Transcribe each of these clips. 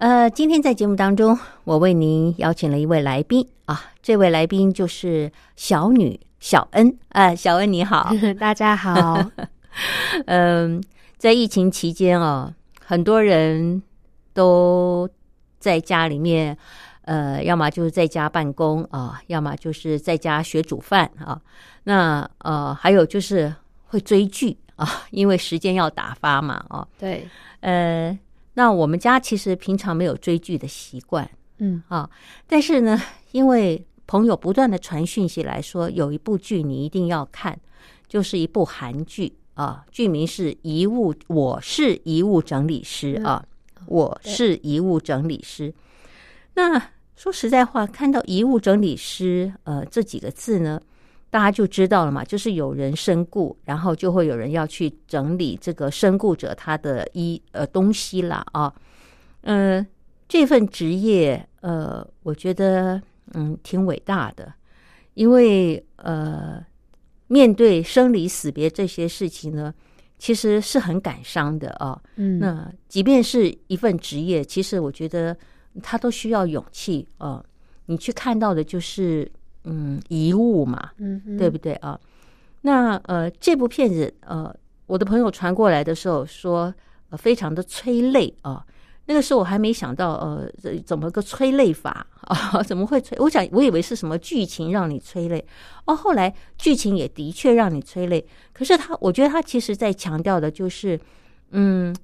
呃，今天在节目当中，我为您邀请了一位来宾啊，这位来宾就是小女小恩啊，小恩你好，大家好。嗯，在疫情期间啊，很多人都在家里面，呃，要么就是在家办公啊，要么就是在家学煮饭啊。那呃，还有就是会追剧啊，因为时间要打发嘛啊。对，呃。那我们家其实平常没有追剧的习惯，嗯啊，但是呢，因为朋友不断的传讯息来说，有一部剧你一定要看，就是一部韩剧啊，剧名是《遗物》，我是遗物整理师啊，我是遗物整理师。那说实在话，看到“遗物整理师”呃这几个字呢？大家就知道了嘛，就是有人身故，然后就会有人要去整理这个身故者他的衣呃东西啦啊，嗯，这份职业呃，我觉得嗯挺伟大的，因为呃面对生离死别这些事情呢，其实是很感伤的啊。嗯，那即便是一份职业，其实我觉得他都需要勇气啊。你去看到的就是。嗯，遗物嘛，嗯，对不对啊？那呃，这部片子呃，我的朋友传过来的时候说，呃，非常的催泪啊。那个时候我还没想到，呃，怎么个催泪法啊？怎么会催？我想我以为是什么剧情让你催泪哦。后来剧情也的确让你催泪，可是他，我觉得他其实在强调的就是，嗯，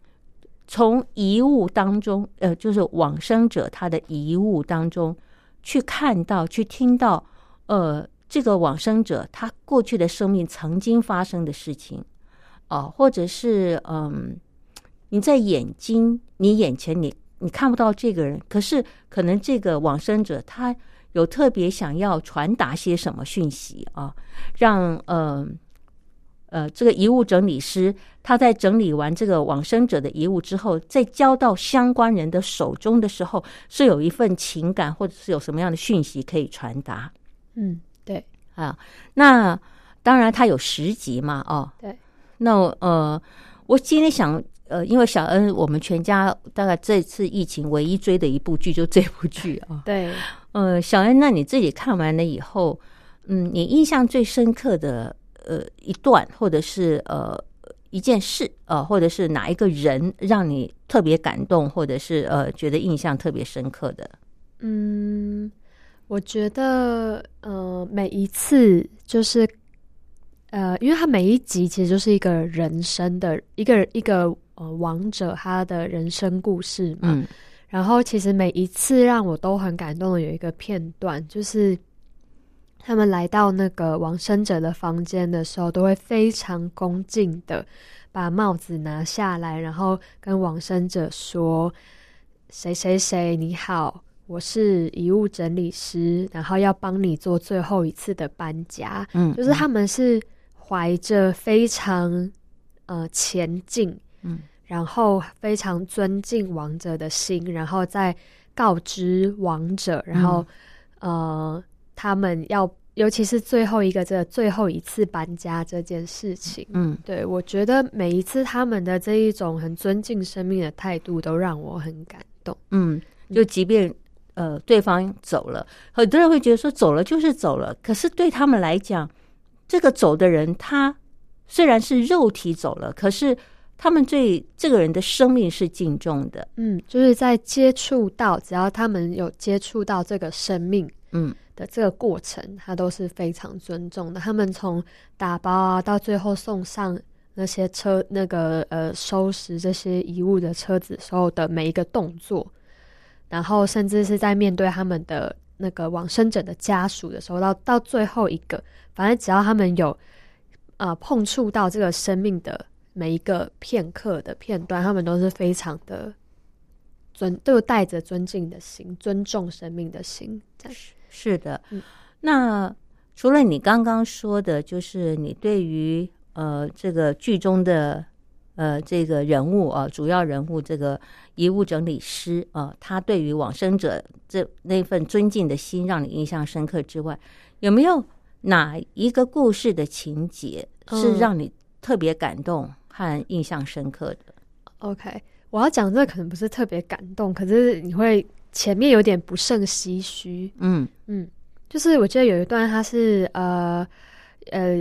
从遗物当中，呃，就是往生者他的遗物当中去看到，去听到。呃，这个往生者他过去的生命曾经发生的事情，哦，或者是嗯，你在眼睛你眼前你你看不到这个人，可是可能这个往生者他有特别想要传达些什么讯息啊，让呃呃这个遗物整理师他在整理完这个往生者的遗物之后，在交到相关人的手中的时候，是有一份情感或者是有什么样的讯息可以传达。嗯，对。啊，那当然他有十集嘛，哦，对，那呃，我今天想，呃，因为小恩，我们全家大概这次疫情唯一追的一部剧就这部剧啊，对，呃，小恩，那你自己看完了以后，嗯，你印象最深刻的呃一段，或者是呃一件事，呃，或者是哪一个人让你特别感动，或者是呃觉得印象特别深刻的，嗯。我觉得，呃，每一次就是，呃，因为他每一集其实就是一个人生的一个一个呃王者他的人生故事嘛。嗯。然后，其实每一次让我都很感动的有一个片段，就是他们来到那个往生者的房间的时候，都会非常恭敬的把帽子拿下来，然后跟往生者说：“谁谁谁，你好。”我是遗物整理师，然后要帮你做最后一次的搬家。嗯，就是他们是怀着非常呃前进，嗯，然后非常尊敬王者的心，然后再告知王者，然后呃，他们要尤其是最后一个这最后一次搬家这件事情，嗯，对我觉得每一次他们的这一种很尊敬生命的态度，都让我很感动。嗯，就即便。呃，对方走了，很多人会觉得说走了就是走了，可是对他们来讲，这个走的人，他虽然是肉体走了，可是他们对这个人的生命是敬重的。嗯，就是在接触到，只要他们有接触到这个生命，嗯的这个过程，他都是非常尊重的。他们从打包啊，到最后送上那些车那个呃收拾这些遗物的车子时候的每一个动作，然后甚至是在面对他们的那个往生者的家属的时候，到到最后一个，反正只要他们有呃碰触到这个生命的每一个片刻的片段，他们都是非常的尊，都带着尊敬的心，尊重生命的心，这样。是的，嗯那除了你刚刚说的，就是你对于呃这个剧中的呃这个人物啊、主要人物这个遗物整理师啊、他对于往生者这那份尊敬的心让你印象深刻之外，有没有哪一个故事的情节是嗯让你特别感动和印象深刻的？OK，我要讲这个可能不是特别感动，可是你会前面有点不胜唏嘘。嗯嗯，就是我记得有一段，他是呃呃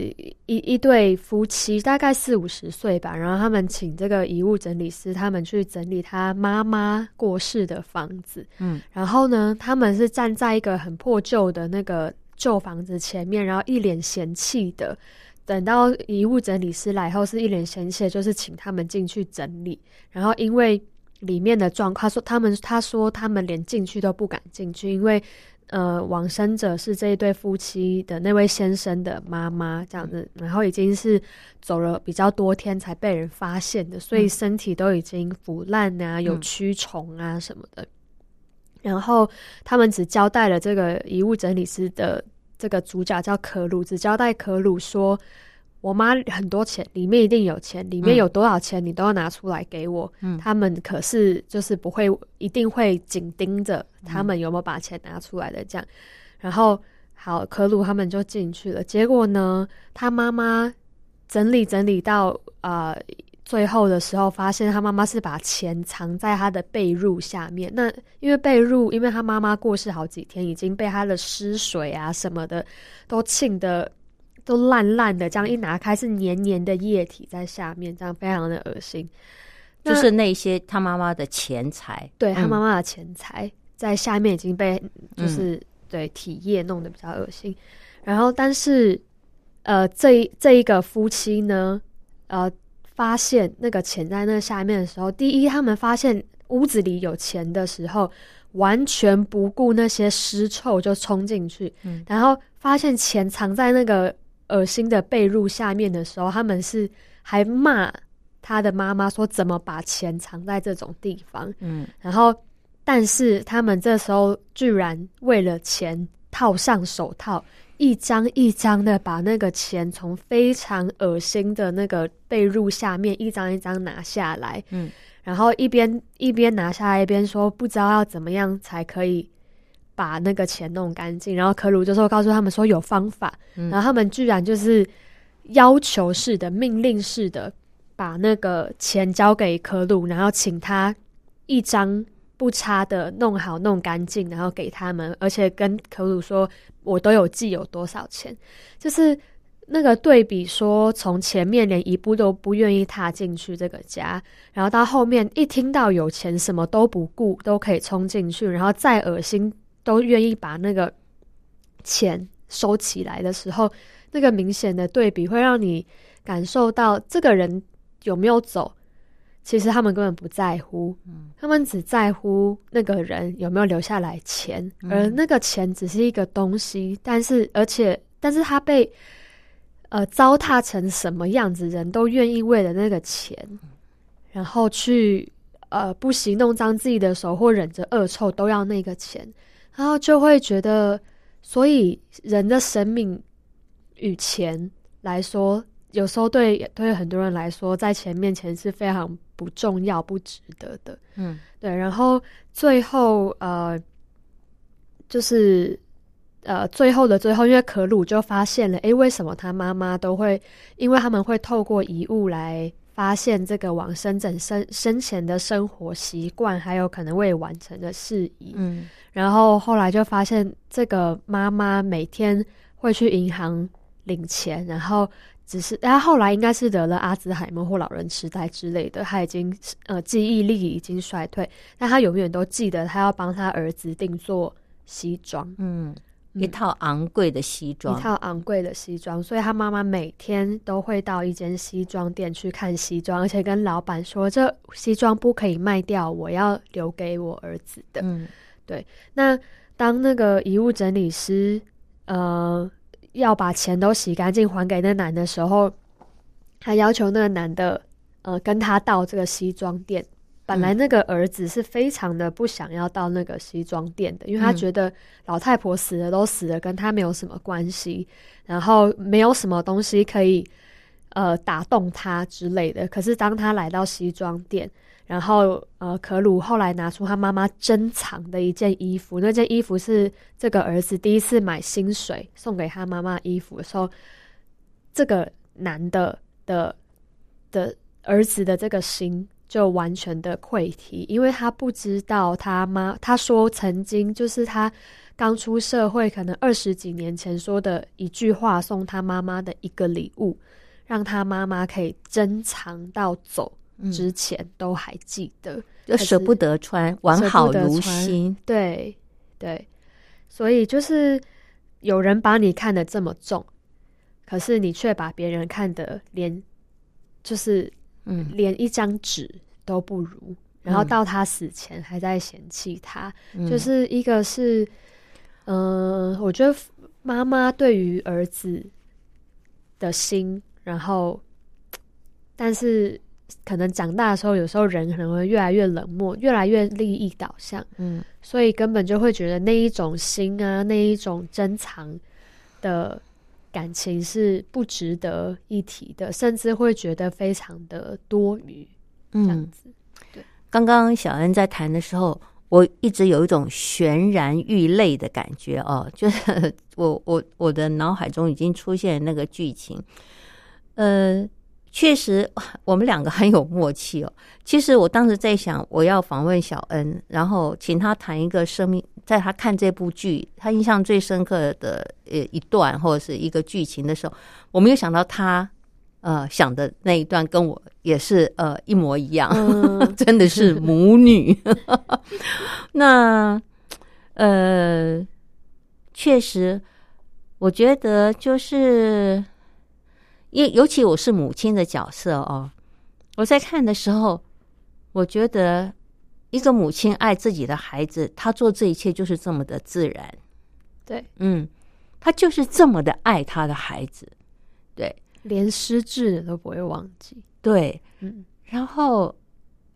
一一对夫妻，大概四五十岁吧，然后他们请这个遗物整理师，他们去整理他妈妈过世的房子。嗯，然后呢，他们是站在一个很破旧的那个旧房子前面，然后一脸嫌弃的。等到遗物整理师来后，是一脸嫌弃的，就是请他们进去整理。然后因为里面的状况，他说他们他说他们连进去都不敢进去，因为呃，往生者是这一对夫妻的那位先生的妈妈，这样子，然后已经是走了比较多天才被人发现的，所以身体都已经腐烂啊，有嗯蛆虫啊什么的。然后他们只交代了这个遗物整理师的这个主角叫可鲁，只交代可鲁说。我妈很多钱，里面一定有钱，里面嗯有多少钱你都要拿出来给我。嗯他们可是就是不会，一定会紧盯着他们有没有把钱拿出来的这样。然后好，可鲁他们就进去了。结果呢，他妈妈整理整理到啊、呃最后的时候，发现他妈妈是把钱藏在他的被褥下面。那因为被褥，因为他妈妈过世好几天，已经被他的湿水啊什么的都浸的都烂烂的，这样一拿开是黏黏的液体在下面，这样非常的恶心。就是那些他妈妈的钱财，嗯。对他妈妈的钱财在下面已经被就是、对体液弄得比较恶心，然后但是呃这一这一个夫妻呢，呃发现那个钱在那下面的时候，第一他们发现屋子里有钱的时候，完全不顾那些尸臭就冲进去，嗯。然后发现钱藏在那个恶心的被褥下面的时候，他们是还骂他的妈妈说怎么把钱藏在这种地方，嗯。然后，但是他们这时候居然为了钱套上手套，一张一张的把那个钱从非常恶心的那个被褥下面一张一张拿下来，嗯，然后一边一边拿下来一边说不知道要怎么样才可以把那个钱弄干净。然后可鲁就说告诉他们说有方法，嗯然后他们居然就是要求式的、命令式的把那个钱交给可鲁，然后请他一张不差的弄好、弄干净，然后给他们，而且跟可鲁说我都有记有多少钱，就是。那个对比说，从前面连一步都不愿意踏进去这个家，然后到后面一听到有钱，什么都不顾，都可以冲进去，然后再恶心都愿意把那个钱收起来的时候，那个明显的对比会让你感受到这个人有没有走，其实他们根本不在乎，嗯。他们只在乎那个人有没有留下来钱，嗯。而那个钱只是一个东西，但是而且但是他被呃糟蹋成什么样子，人都愿意为了那个钱，然后去呃不惜弄脏自己的手或忍着恶臭都要那个钱，然后就会觉得，所以人的生命与钱来说，有时候对对很多人来说，在钱面前是非常不重要、不值得的。嗯对，然后最后呃，就是呃最后的最后，因为可鲁就发现了，诶，为什么他妈妈都会？因为他们会透过遗物来发现这个往生者生生前的生活习惯，还有可能未完成的事宜。嗯然后后来就发现，这个妈妈每天会去银行领钱，然后只是他后来应该是得了阿兹海默或老人痴呆之类的，他已经呃记忆力已经衰退，但他永远都记得他要帮他儿子定做西装，嗯，一套昂贵的西装，一套昂贵的西装，所以他妈妈每天都会到一间西装店去看西装，而且跟老板说这西装不可以卖掉，我要留给我儿子的。嗯对那当那个遗物整理师呃要把钱都洗干净还给那男的时候，他要求那个男的呃跟他到这个西装店。本来那个儿子是非常的不想要到那个西装店的，因为他嗯觉得老太婆死了都死了，跟他没有什么关系，然后没有什么东西可以呃打动他之类的。可是当他来到西装店，然后呃，可鲁后来拿出他妈妈珍藏的一件衣服，那件衣服是这个儿子第一次买薪水送给他妈妈衣服的时候，这个男的的的儿子的这个心就完全的溃堤，因为他不知道他妈，他说曾经就是他刚出社会，可能二十几年前说的一句话，送他妈妈的一个礼物，让他妈妈可以珍藏到走嗯，之前都还记得。就舍不得穿，完好如新。对对，所以就是有人把你看得这么重，可是你却把别人看得连就是嗯连一张纸都不如，然后嗯。到他死前还在嫌弃他，嗯。就是一个是，嗯、我觉得妈妈对于儿子的心，然后，但是可能长大的时候，有时候人可能会越来越冷漠，越来越利益导向，嗯。所以根本就会觉得那一种心啊，那一种珍藏的感情是不值得一提的，甚至会觉得非常的多余，这样嗯。对。刚刚小恩在谈的时候，我一直有一种悬然欲泪的感觉哦，就是我我我的脑海中已经出现那个剧情。呃，确实我们两个很有默契哦。其实我当时在想，我要访问小恩，然后请他谈一个生命，在他看这部剧，他印象最深刻的呃一段或者是一个剧情的时候，我没有想到他呃想的那一段跟我也是呃一模一样。嗯 真的是母女。那呃，确实，我觉得就是，因尤其我是母亲的角色哦，我在看的时候，我觉得一个母亲爱自己的孩子，她做这一切就是这么的自然。对，嗯，她就是这么的爱她的孩子。对连失智的都不会忘记。对，嗯，然后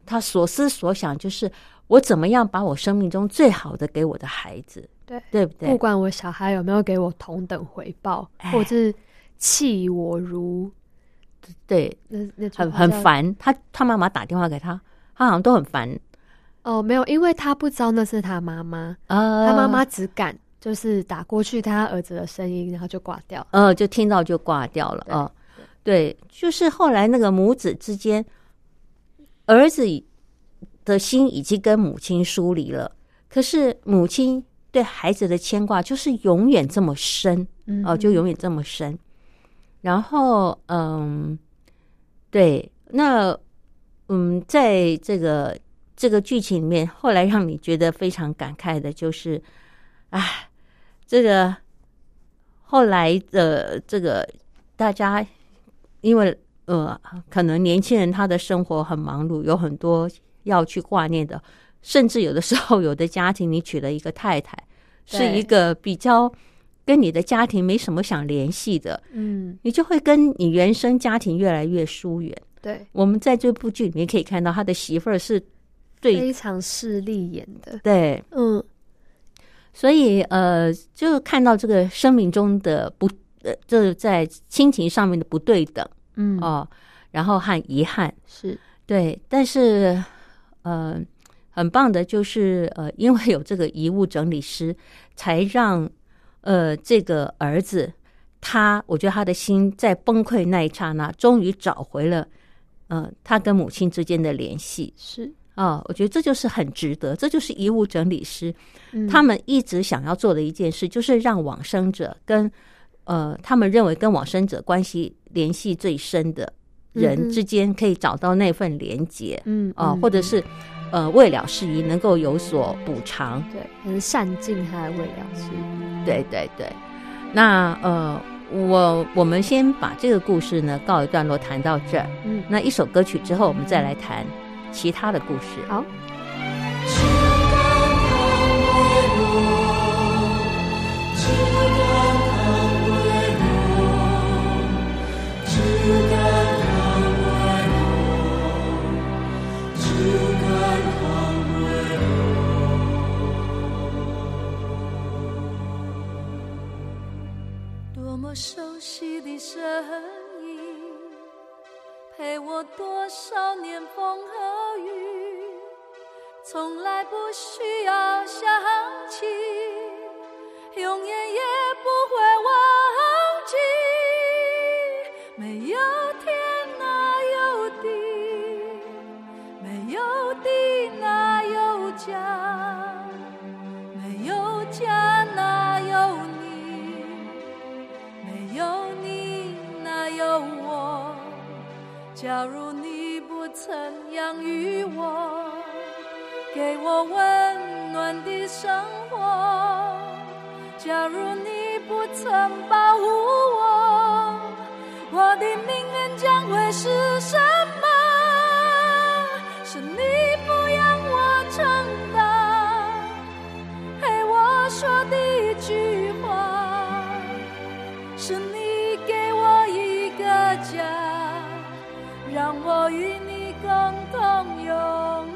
他所思所想就是我怎么样把我生命中最好的给我的孩子，对对不对？不管我小孩有没有给我同等回报，哎或者是弃我如对，那那很很烦。他他妈妈打电话给他，他好像都很烦。哦，没有，因为他不知道那是他妈妈，呃，他妈妈只敢就是打过去他儿子的声音，然后就挂掉。呃，就听到就挂掉了对哦。对，就是后来那个母子之间，儿子的心已经跟母亲疏离了，可是母亲对孩子的牵挂就是永远这么深。嗯哦，就永远这么深。然后，嗯，对，那嗯，在这个这个剧情里面，后来让你觉得非常感慨的就是，哎，这个后来的这个大家，因为呃，可能年轻人他的生活很忙碌，有很多要去挂念的，甚至有的时候，有的家庭你娶了一个太太，是一个比较。跟你的家庭没什么想联系的，嗯，你就会跟你原生家庭越来越疏远。对，我们在这部剧里面可以看到，他的媳妇儿是最非常势利眼的。对，嗯，所以呃，就看到这个生命中的不呃，这在亲情上面的不对等嗯，哦，然后和遗憾，是，对，但是呃，很棒的就是呃，因为有这个遗物整理师，才让呃这个儿子他，我觉得他的心在崩溃那一刹那，终于找回了呃他跟母亲之间的联系是，哦，我觉得这就是很值得，这就是遗物整理师嗯。他们一直想要做的一件事，就是让往生者跟呃，他们认为跟往生者关系联系最深的人之间，可以找到那份连结，嗯啊，或者是呃未了事宜能够有所补偿，对，可能善尽他的未了事宜，对对对。那呃，我我们先把这个故事呢告一段落，谈到这儿。嗯，那一首歌曲之后，我们再来谈其他的故事。好。我熟悉的声音，陪我多少年风和雨，从来不需要想起，永远也不会忘假如你不曾养育我，给我温暖的生活，假如你不曾保护我。我的命运将会是什么？是你不让我承担，陪我说的一句让我与你共同拥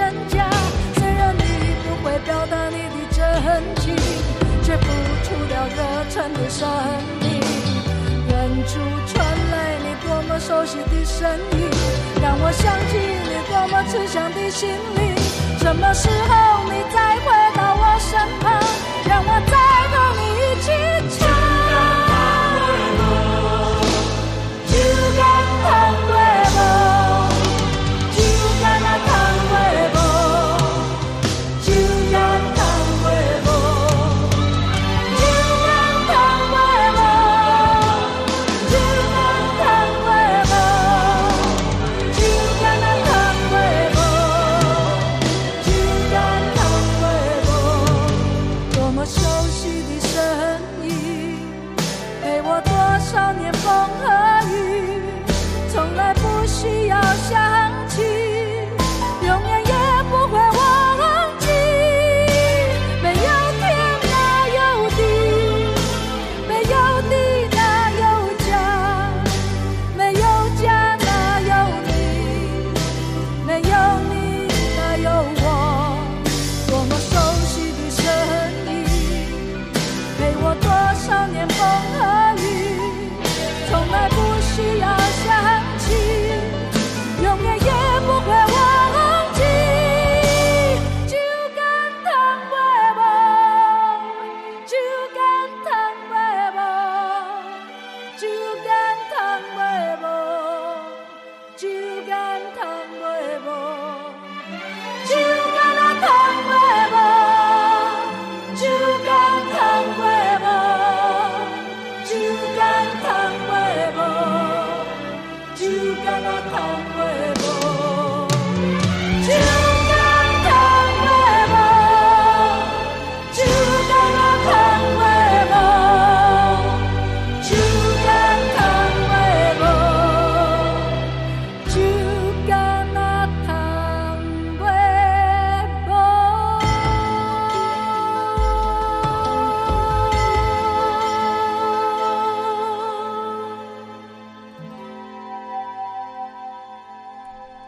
真假。虽然你不会表达你的真情，却付出了热忱的生命。远处传来你多么熟悉的声音，让我想起你多么慈祥的心灵。什么时候你再回到我身旁，让我再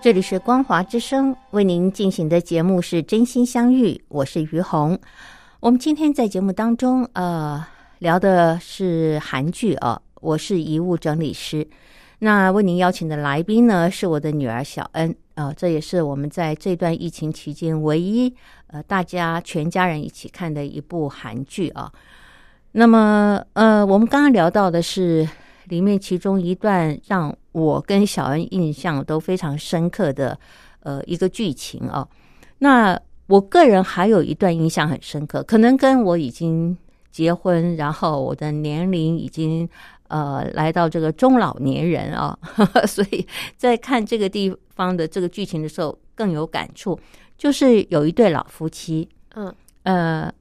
这里是光华之声为您进行的节目是真心相遇，我是于红。我们今天在节目当中，呃，聊的是韩剧啊，我是遗物整理师。那为您邀请的来宾呢，是我的女儿小恩啊、这也是我们在这段疫情期间唯一呃大家全家人一起看的一部韩剧啊。那么呃，我们刚刚聊到的是里面其中一段让我跟小恩印象都非常深刻的呃一个剧情哦。那我个人还有一段印象很深刻，可能跟我已经结婚，然后我的年龄已经呃来到这个中老年人啊，所以在看这个地方的这个剧情的时候更有感触。就是有一对老夫妻，嗯呃，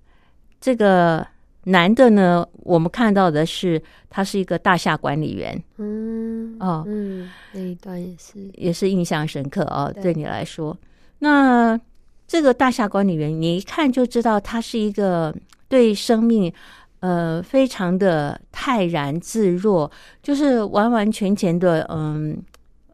这个男的呢，我们看到的是他是一个大厦管理员。嗯哦，嗯，那一段也是，也是印象深刻哦，对。对你来说，那这个大厦管理员，你一看就知道他是一个对生命呃非常的泰然自若，就是完完全全的嗯，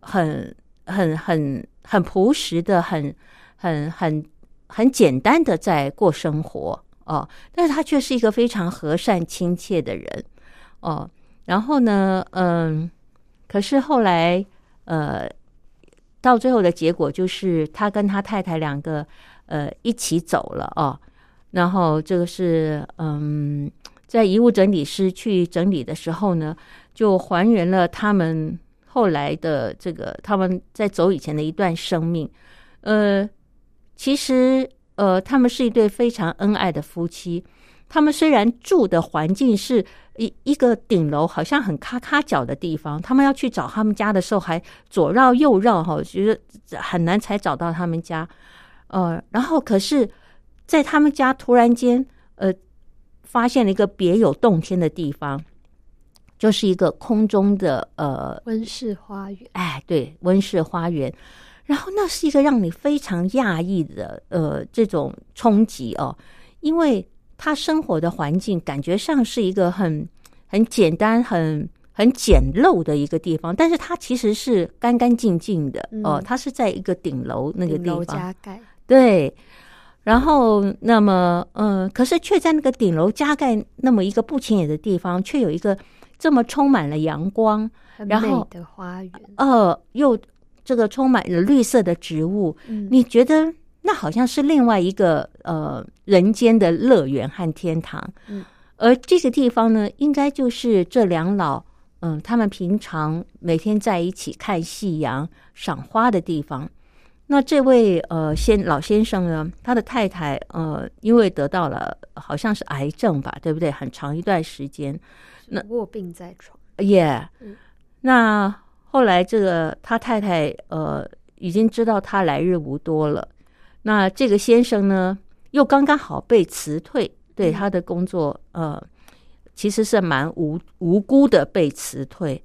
很很很很朴实的，很很很很简单的在过生活哦，但是他却是一个非常和善亲切的人哦。然后呢，嗯，可是后来呃，到最后的结果就是他跟他太太两个呃一起走了哦。然后这个是嗯，在遗物整理师去整理的时候呢，就还原了他们后来的这个他们在走以前的一段生命。呃，其实呃，他们是一对非常恩爱的夫妻。他们虽然住的环境是一一个顶楼，好像很咔咔角的地方，他们要去找他们家的时候，还左绕右绕，哈，觉得很难才找到他们家。呃，然后可是，在他们家突然间，呃，发现了一个别有洞天的地方，就是一个空中的呃温室花园，哎，对，温室花园。然后那是一个让你非常讶异的呃这种冲击哦，因为他生活的环境感觉上是一个很很简单、很很简陋的一个地方，但是它其实是干干净净的嗯。哦，它是在一个顶楼那个地方，加盖，对。然后，那么，嗯，可是却在那个顶楼加盖那么一个不起眼的地方，却有一个这么充满了阳光，很然后美的花园，呃，又这个充满了绿色的植物，嗯，你觉得那好像是另外一个呃人间的乐园和天堂。嗯，而这个地方呢，应该就是这两老嗯，他们平常每天在一起看夕阳、赏花的地方。那这位呃先老先生呢，他的太太呃，因为得到了好像是癌症吧，对不对？很长一段时间，那卧病在床，耶、嗯那后来这个他太太呃已经知道他来日无多了，那这个先生呢又刚刚好被辞退，对他的工作呃其实是蛮无无辜的被辞退，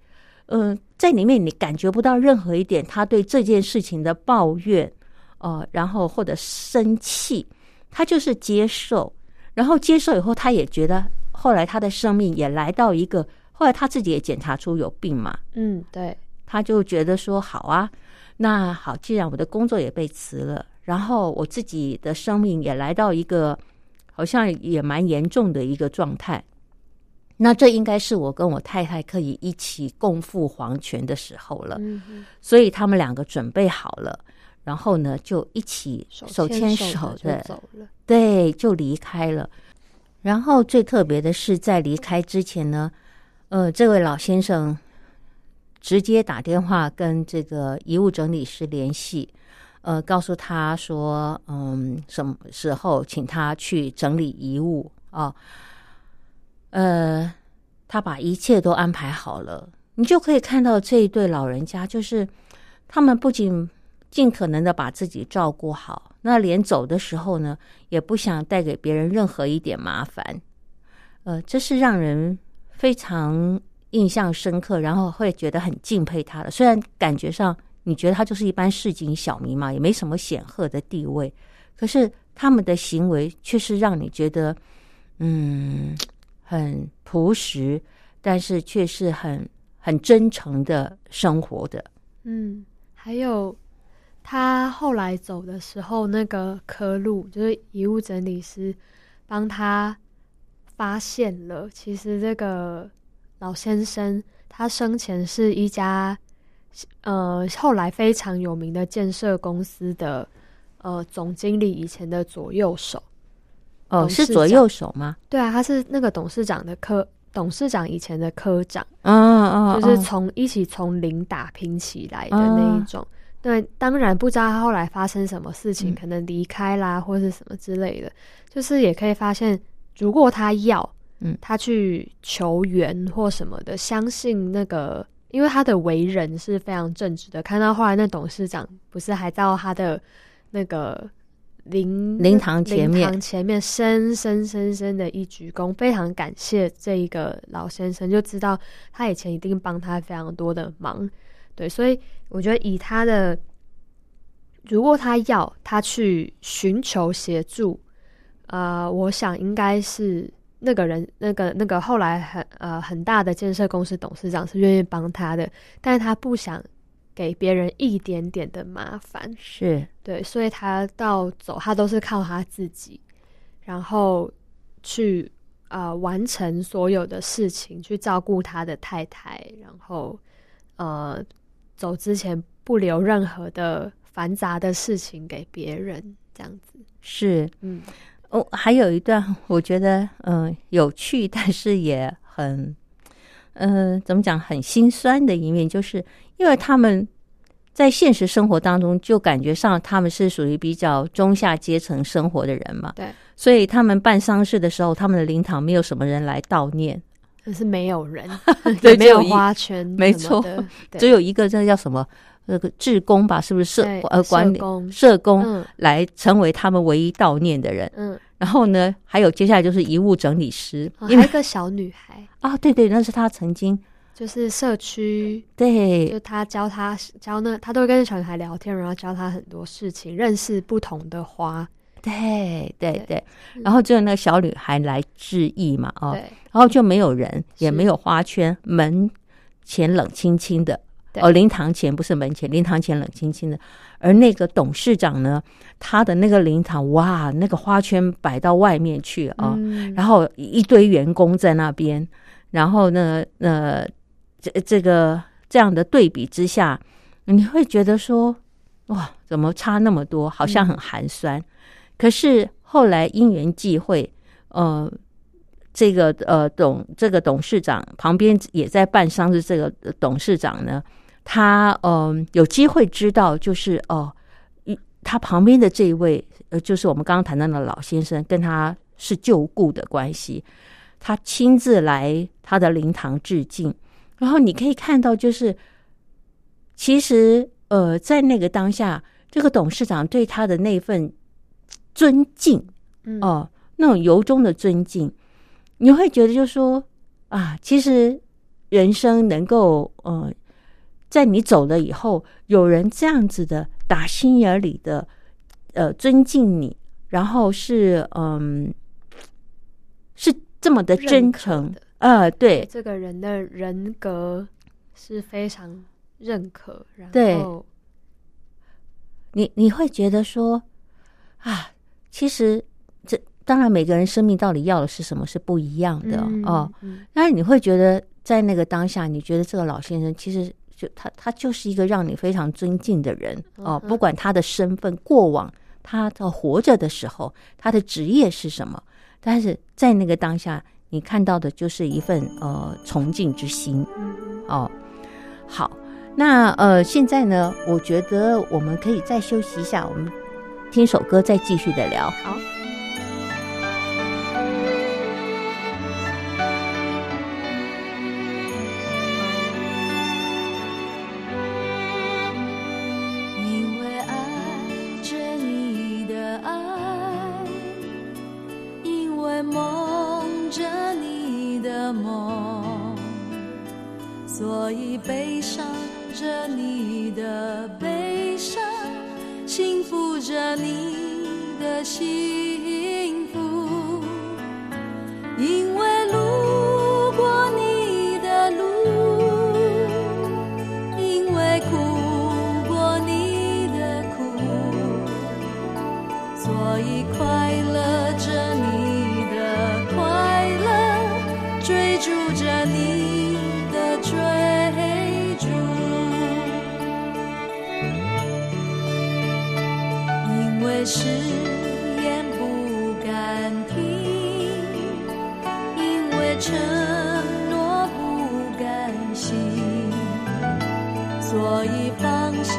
嗯、在里面你感觉不到任何一点他对这件事情的抱怨，呃，然后或者生气，他就是接受，然后接受以后，他也觉得后来他的生命也来到一个，后来他自己也检查出有病嘛，嗯，对，他就觉得说好啊，那好，既然我的工作也被辞了，然后我自己的生命也来到一个好像也蛮严重的一个状态，那这应该是我跟我太太可以一起共赴黄泉的时候了。嗯，所以他们两个准备好了，然后呢就一起手牵手手的走了，对，就离开了。然后最特别的是，在离开之前呢，呃，这位老先生直接打电话跟这个遗物整理师联系，呃，告诉他说，嗯，什么时候请他去整理遗物啊？呃，他把一切都安排好了，你就可以看到这一对老人家，就是他们不仅尽可能的把自己照顾好，那连走的时候呢，也不想带给别人任何一点麻烦。呃，这是让人非常印象深刻，然后会觉得很敬佩他的。虽然感觉上你觉得他就是一般市井小民嘛，也没什么显赫的地位，可是他们的行为却是让你觉得，嗯，很朴实，但是却是很很真诚的生活的。嗯，还有他后来走的时候，那个科路就是遗物整理师帮他发现了，其实这个老先生，他生前是一家呃后来非常有名的建设公司的呃总经理以前的左右手。哦，是左右手吗？对啊，他是那个董事长的科董事长以前的科长，嗯嗯，就是嗯从一起从零打拼起来的那一种。对，当然不知道他后来发生什么事情，嗯可能离开啦，或是什么之类的。就是也可以发现，如果他要，嗯他去求援或什么的，相信那个，因为他的为人是非常正直的。看到后来那董事长不是还到他的那个灵灵堂前面灵堂前面深深深深的一鞠躬，非常感谢这一个老先生，就知道他以前一定帮他非常多的忙。对，所以我觉得以他的，如果他要他去寻求协助，呃，我想应该是那个人，那个那个后来很呃很大的建设公司董事长是愿意帮他的，但是他不想给别人一点点的麻烦，是。对，所以他到走，他都是靠他自己，然后去呃完成所有的事情，去照顾他的太太，然后呃走之前不留任何的繁杂的事情给别人，这样子。是，嗯哦，还有一段我觉得嗯、有趣，但是也很嗯、怎么讲很心酸的一面，就是因为他们在现实生活当中就感觉上他们是属于比较中下阶层生活的人嘛，对，所以他们办丧事的时候，他们的灵堂没有什么人来悼念，可是没有人，对没有花圈，没错只有一个这叫什么那个志工吧，是不是社呃管理社工来成为他们唯一悼念的人？嗯，然后呢，还有接下来就是遗物整理师，哦还有一个小女孩，啊，对对，那是她曾经就是社区对。就他教他教那，他都会跟小女孩聊天，然后教他很多事情，认识不同的花。对对对。对，然后只有那个小女孩来致意嘛，哦，对然后就没有人，也没有花圈，门前冷清清的。对哦，灵堂前不是门前，灵堂前冷清清的。而那个董事长呢，他的那个灵堂，哇，那个花圈摆到外面去啊、嗯然后一堆员工在那边，然后呢，呃，这这个这样的对比之下，你会觉得说，哇，怎么差那么多？好像很寒酸。可是后来因缘际会，呃，这个呃董这个董事长旁边也在办丧事，这个呃董事长呢，他嗯、呃有机会知道，就是哦。一他旁边的这一位，呃，就是我们刚刚谈到的老先生，跟他是旧故的关系，他亲自来他的灵堂致敬，然后你可以看到，就是其实呃，在那个当下，这个董事长对他的那份尊敬嗯哦、那种由衷的尊敬，你会觉得就说啊，其实人生能够呃，在你走了以后，有人这样子的打心眼里的呃尊敬你，然后是嗯、是这么的真诚，呃，对。这个人的人格是非常认可，然对。后你你会觉得说啊，其实这当然每个人生命到底要的是什么是不一样的、嗯哦。嗯。但是你会觉得在那个当下，你觉得这个老先生其实就他他就是一个让你非常尊敬的人哦，不管他的身份过往，他的活着的时候，他的职业是什么，但是在那个当下，你看到的就是一份呃崇敬之心。嗯哦，好，那呃，现在呢，我觉得我们可以再休息一下，我们听首歌，再继续的聊。好。以悲伤着你的悲伤，幸福着你的心。誓言不敢听，因为承诺不敢信，所以放心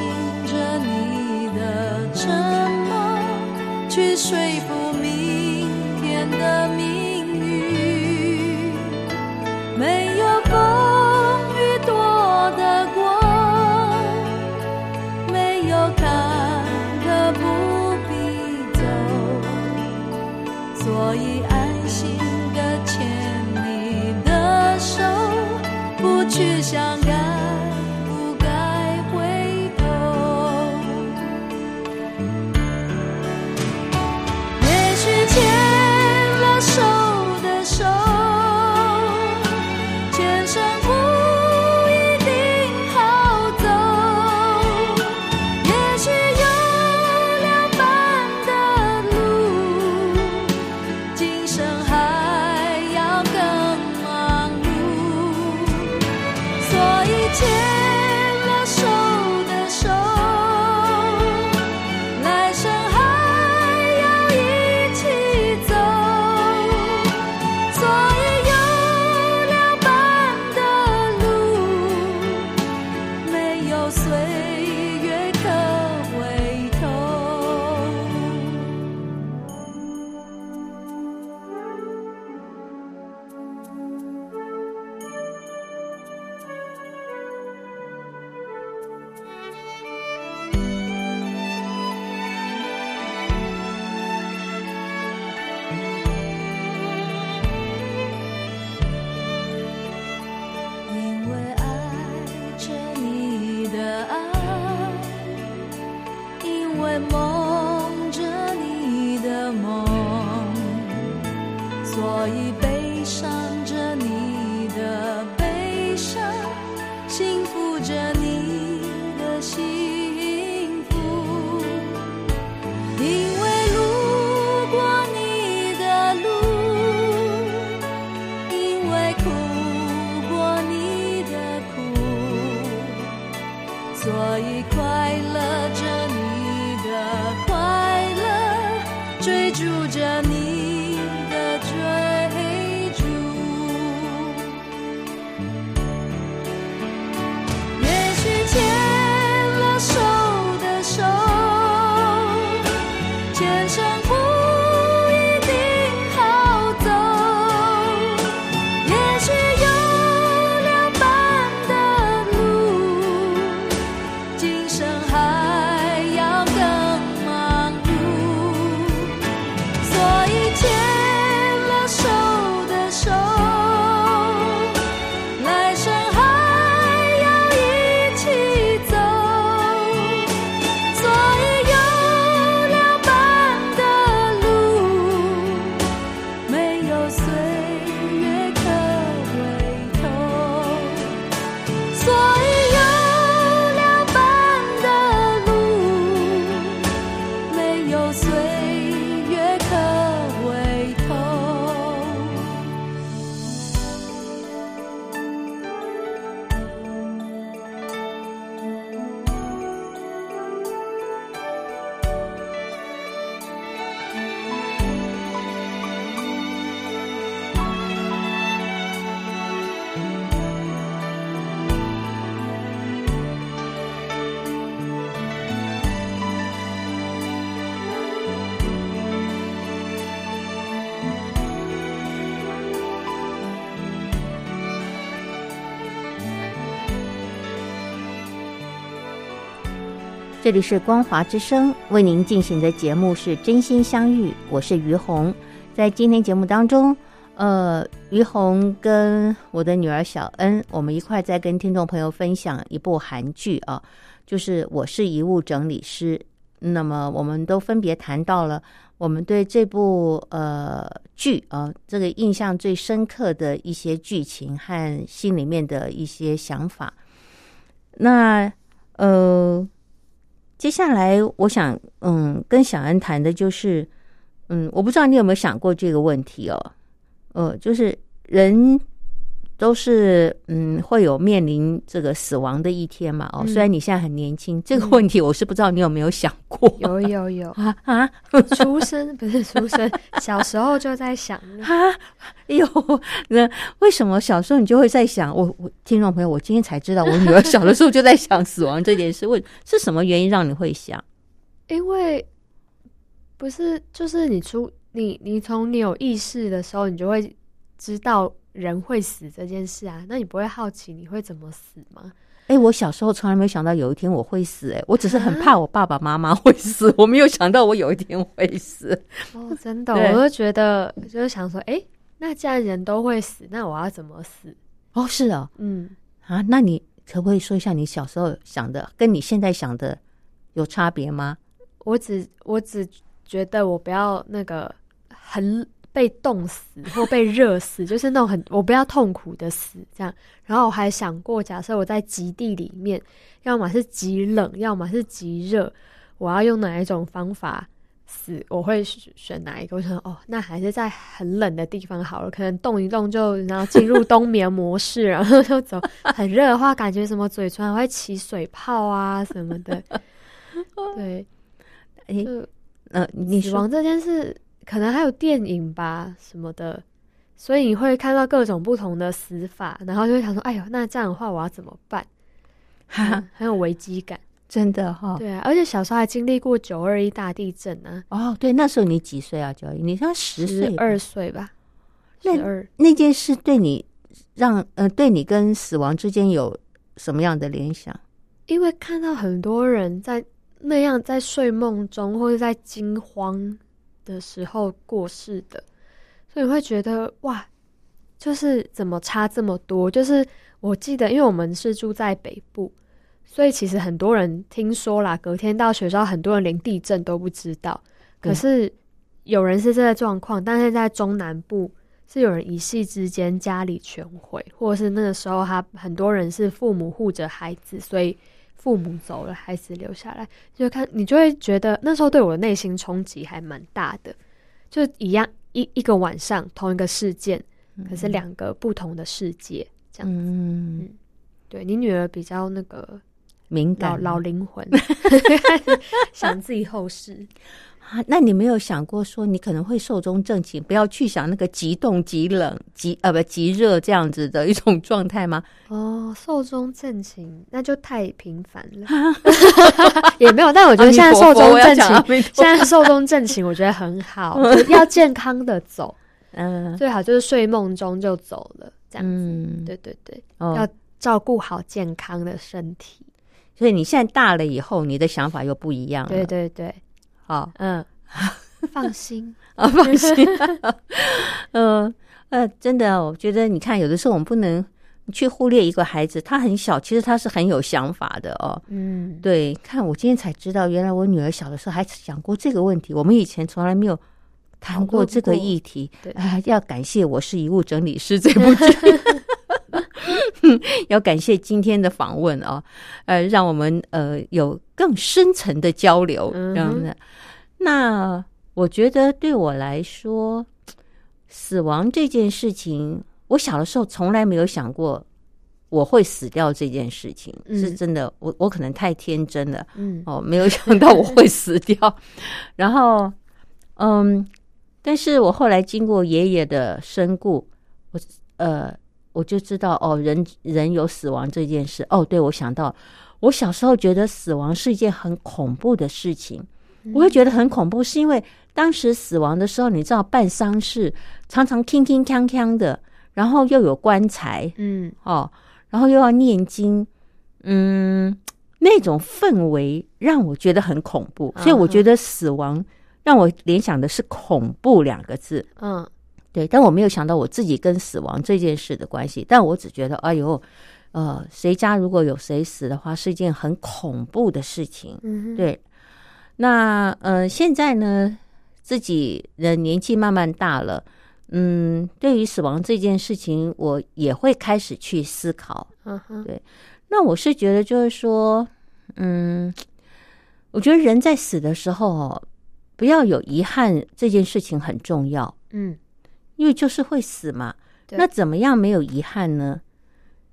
这里是光华之声为您进行的节目是真心相遇，我是于红。在今天节目当中，呃，于红跟我的女儿小恩，我们一块在跟听众朋友分享一部韩剧啊，就是《我是遗物整理师》。那么我们都分别谈到了我们对这部呃剧啊，这个印象最深刻的一些剧情和心里面的一些想法。那呃，接下来我想嗯跟小恩谈的就是嗯，我不知道你有没有想过这个问题哦，呃，就是人都是嗯会有面临这个死亡的一天嘛。哦，嗯虽然你现在很年轻，这个问题我是不知道你有没有想过。有有有，啊啊出生不是出生，小时候就在想了。啊！哎呦，那为什么小时候你就会在想？我我听众朋友，我今天才知道，我女儿小的时候就在想死亡这件事。为是什么原因让你会想？因为不是，就是你出你你从你有意识的时候，你就会知道人会死这件事啊。那你不会好奇你会怎么死吗？哎，我小时候从来没有想到有一天我会死，哎，我只是很怕我爸爸妈妈会死，我没有想到我有一天会死。哦，真的，我就觉得就是想说，哎、那既然人都会死，那我要怎么死？哦，是哦，嗯，啊，那你可不可以说一下你小时候想的，跟你现在想的有差别吗？我只我只觉得我不要那个很被冻死或被热死，就是那种很我不要痛苦的死这样。然后我还想过，假设我在极地里面，要么是极冷，要么是极热，我要用哪一种方法死？我会选选哪一个？我想哦，那还是在很冷的地方好了，可能动一动就然后进入冬眠模式，然后就走。很热的话，感觉什么嘴唇还会起水泡啊什么的。对，哎，就呃，你说死亡这件事，可能还有电影吧什么的，所以你会看到各种不同的死法，然后就会想说，哎呦，那这样的话我要怎么办？哈很有危机感。真的哈、对啊，而且小时候还经历过九二一大地震啊，哦，对，那时候你几岁啊？九一，你像十岁二岁吧，那十二。那件事对你让呃，对你跟死亡之间有什么样的联想？因为看到很多人在那样在睡梦中或者在惊慌的时候过世的，所以会觉得哇，就是怎么差这么多？就是我记得，因为我们是住在北部，所以其实很多人听说啦，隔天到学校，很多人连地震都不知道。可是有人是这个状况，但是在中南部是有人一夕之间家里全毁，或者是那个时候他很多人是父母护着孩子，所以父母走了，孩子留下来，就看你就会觉得那时候对我的内心冲击还蛮大的，就一样一一个晚上同一个事件，可是两个不同的世界，这样。嗯，对你女儿比较那个敏老感老灵魂，想自己后事。啊，那你没有想过说你可能会寿终正寝，不要去想那个极冻、极冷、极呃不极热这样子的一种状态吗？哦，寿终正寝那就太频繁了，也没有。但我觉得现在寿终正寝，现在寿终正寝，我觉得很好，要健康的走，嗯最好就是睡梦中就走了，这样子。嗯，对对对，哦要照顾好健康的身体。所以你现在大了以后，你的想法又不一样了。对对对，好嗯，放心。啊，放心。嗯呃，真的，我觉得你看，有的时候我们不能去忽略一个孩子，他很小，其实他是很有想法的哦。嗯，对，看我今天才知道，原来我女儿小的时候还想过这个问题，我们以前从来没有谈过这个议题。对啊，要感谢《我是遗物整理师》这部剧，要感谢今天的访问啊、呃，让我们呃有更深层的交流，这样子。那我觉得对我来说，死亡这件事情，我小的时候从来没有想过我会死掉这件事情，嗯是真的。我我可能太天真了，嗯哦，没有想到我会死掉。然后，嗯，但是我后来经过爷爷的身故，我呃，我就知道哦，人人有死亡这件事。哦，对，我想到我小时候觉得死亡是一件很恐怖的事情，我会觉得很恐怖，是因为当时死亡的时候，你知道办丧事常常铿铿锵锵的，然后又有棺材，嗯哦，然后又要念经，嗯，那种氛围让我觉得很恐怖，所以我觉得死亡让我联想的是恐怖两个字。嗯对，但我没有想到我自己跟死亡这件事的关系，但我只觉得，哎呦，呃，谁家如果有谁死的话，是一件很恐怖的事情。嗯，对，那呃，现在呢，自己的年纪慢慢大了，嗯，对于死亡这件事情，我也会开始去思考。嗯哼，那我是觉得，就是说，嗯，我觉得人在死的时候哦，不要有遗憾，这件事情很重要，嗯，因为就是会死嘛。那怎么样没有遗憾呢？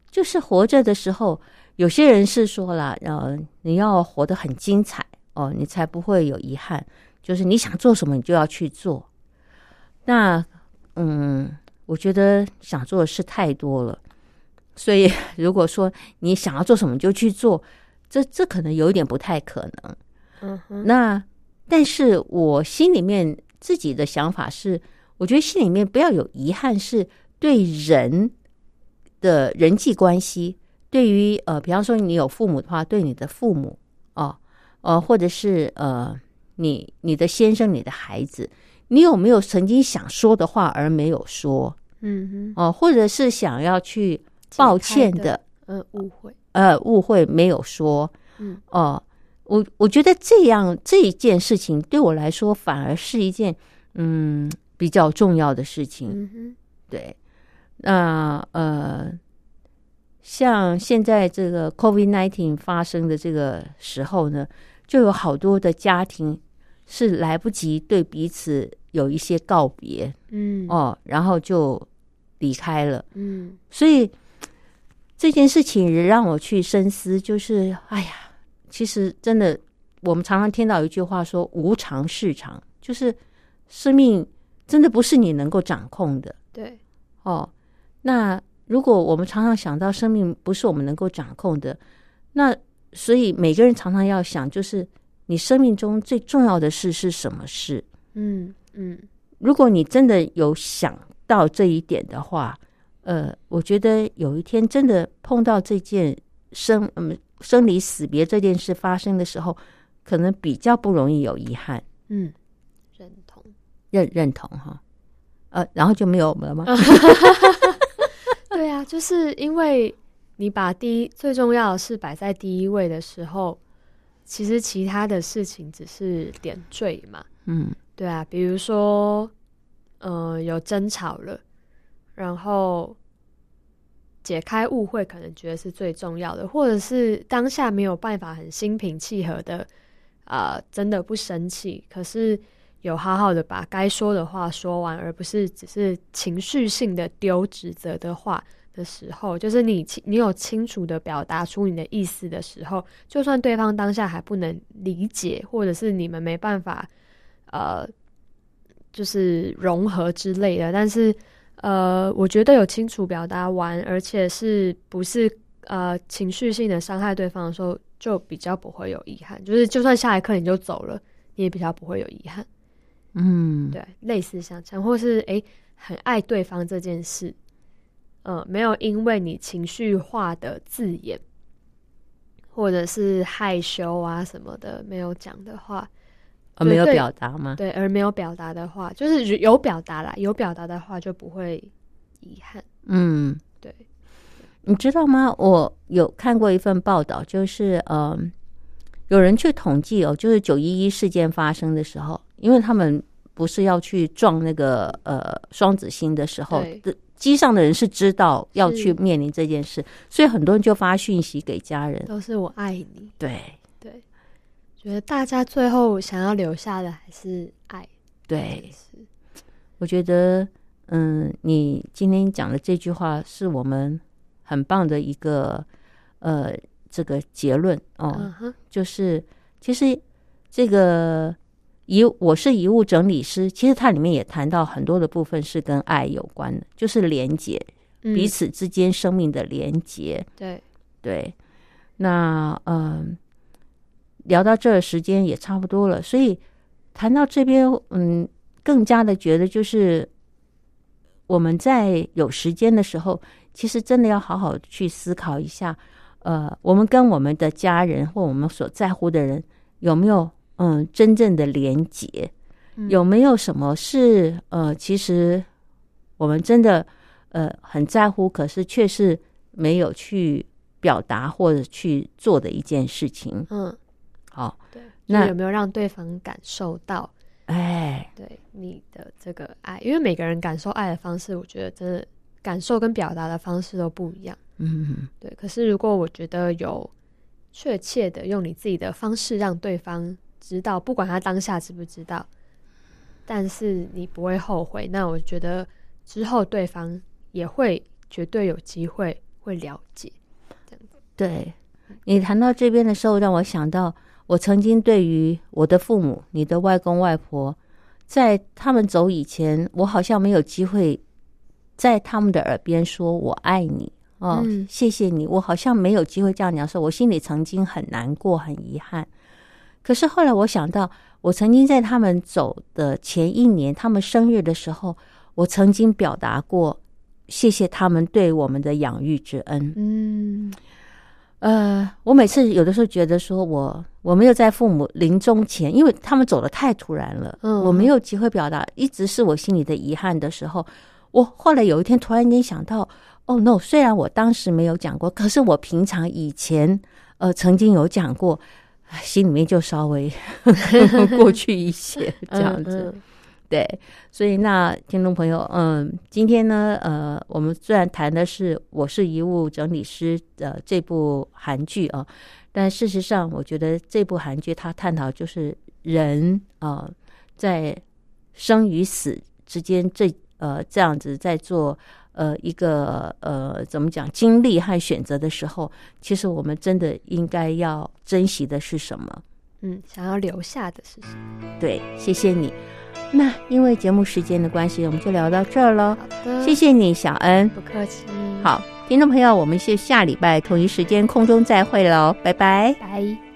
就是活着的时候，有些人是说了，呃，你要活得很精彩哦，你才不会有遗憾。就是你想做什么，你就要去做。那，嗯，我觉得想做的事太多了，所以 如果说你想要做什么就去做，这这可能有一点不太可能。嗯哼，那但是我心里面自己的想法是，我觉得心里面不要有遗憾，是对人的人际关系，对于呃，比方说你有父母的话，对你的父母哦，呃，或者是呃，你你的先生、你的孩子，你有没有曾经想说的话而没有说？嗯哼。哦、或者是想要去抱歉的哼，嗯，误会，呃误会没有说，嗯。哦，我我觉得这样这一件事情对我来说反而是一件嗯比较重要的事情。嗯哼，对，那呃，像现在这个 COVID nineteen 发生的这个时候呢，就有好多的家庭是来不及对彼此有一些告别嗯，哦，然后就离开了。嗯所以这件事情也让我去深思，就是哎呀，其实真的，我们常常听到一句话说“无常是常”，就是生命真的不是你能够掌控的对，哦。那如果我们常常想到生命不是我们能够掌控的，那所以每个人常常要想，就是你生命中最重要的事是什么事？嗯嗯如果你真的有想到这一点的话，呃，我觉得有一天真的碰到这件生嗯生离死别这件事发生的时候，可能比较不容易有遗憾，嗯。认认同哈，呃，然后就没有了吗？对啊，就是因为你把第一最重要的事摆在第一位的时候，其实其他的事情只是点缀嘛。嗯对啊，比如说，呃，有争吵了，然后解开误会，可能觉得是最重要的，或者是当下没有办法很心平气和的，呃，真的不生气，可是有好好的把该说的话说完，而不是只是情绪性的丢指责的话的时候，就是你你有清楚的表达出你的意思的时候，就算对方当下还不能理解，或者是你们没办法。呃，就是融合之类的。但是，呃，我觉得有清楚表达完，而且是不是呃情绪性的伤害对方的时候，就比较不会有遗憾。就是就算下一刻你就走了，你也比较不会有遗憾。嗯，对，类似像这样，或是诶很爱对方这件事，呃，没有因为你情绪化的字眼，或者是害羞啊什么的没有讲的话。呃没有表达吗？对，而没有表达的话，就是有表达啦，有表达的话就不会遗憾。嗯，对，你知道吗？我有看过一份报道，就是呃，有人去统计哦，就是九一一事件发生的时候，因为他们不是要去撞那个呃双子星的时候机上的人是知道要去面临这件事，所以很多人就发讯息给家人。都是我爱你。对对，觉得大家最后想要留下的还是爱。对，我觉得嗯，你今天讲的这句话是我们很棒的一个呃这个结论哦。就是其实这个遗我是遗物整理师，其实它里面也谈到很多的部分是跟爱有关的，就是连接嗯彼此之间生命的连接。对，对，那嗯、聊到这儿时间也差不多了，所以谈到这边，嗯，更加的觉得就是我们在有时间的时候，其实真的要好好去思考一下，呃，我们跟我们的家人或我们所在乎的人有没有嗯真正的连结，嗯有没有什么是呃，其实我们真的呃很在乎，可是却是没有去表达或者去做的一件事情。嗯，好，对，那那有没有让对方感受到哎，对你的这个爱？因为每个人感受爱的方式，我觉得真的感受跟表达的方式都不一样。嗯，对，可是如果我觉得有确切的用你自己的方式让对方知道，不管他当下知不知道，但是你不会后悔，那我觉得之后对方也会绝对有机会会了解。对你谈到这边的时候，让我想到我曾经对于我的父母、你的外公外婆，在他们走以前，我好像没有机会在他们的耳边说我爱你哦，嗯谢谢你，我好像没有机会这样讲，说我心里曾经很难过、很遗憾。可是后来我想到，我曾经在他们走的前一年，他们生日的时候，我曾经表达过谢谢他们对我们的养育之恩。嗯呃，我每次有的时候觉得说我我没有在父母临终前，因为他们走的太突然了，嗯我没有机会表达，一直是我心里的遗憾的时候。我后来有一天突然间想到，哦 no，虽然我当时没有讲过，可是我平常以前呃曾经有讲过，唉心里面就稍微 过去一些这样子。嗯对，所以那听众朋友，嗯，今天呢，呃，我们虽然谈的是《我是遗物整理师》的这部韩剧啊，但事实上，我觉得这部韩剧它探讨就是人啊、呃在生与死之间这呃这样子在做呃一个呃怎么讲经历和选择的时候，其实我们真的应该要珍惜的是什么？嗯，想要留下的是什么？对，谢谢你。那因为节目时间的关系，我们就聊到这儿喽。好的，谢，谢你，小恩。不客气，，好，听众朋友，我们是下礼拜同一时间空中再会喽，拜拜。拜。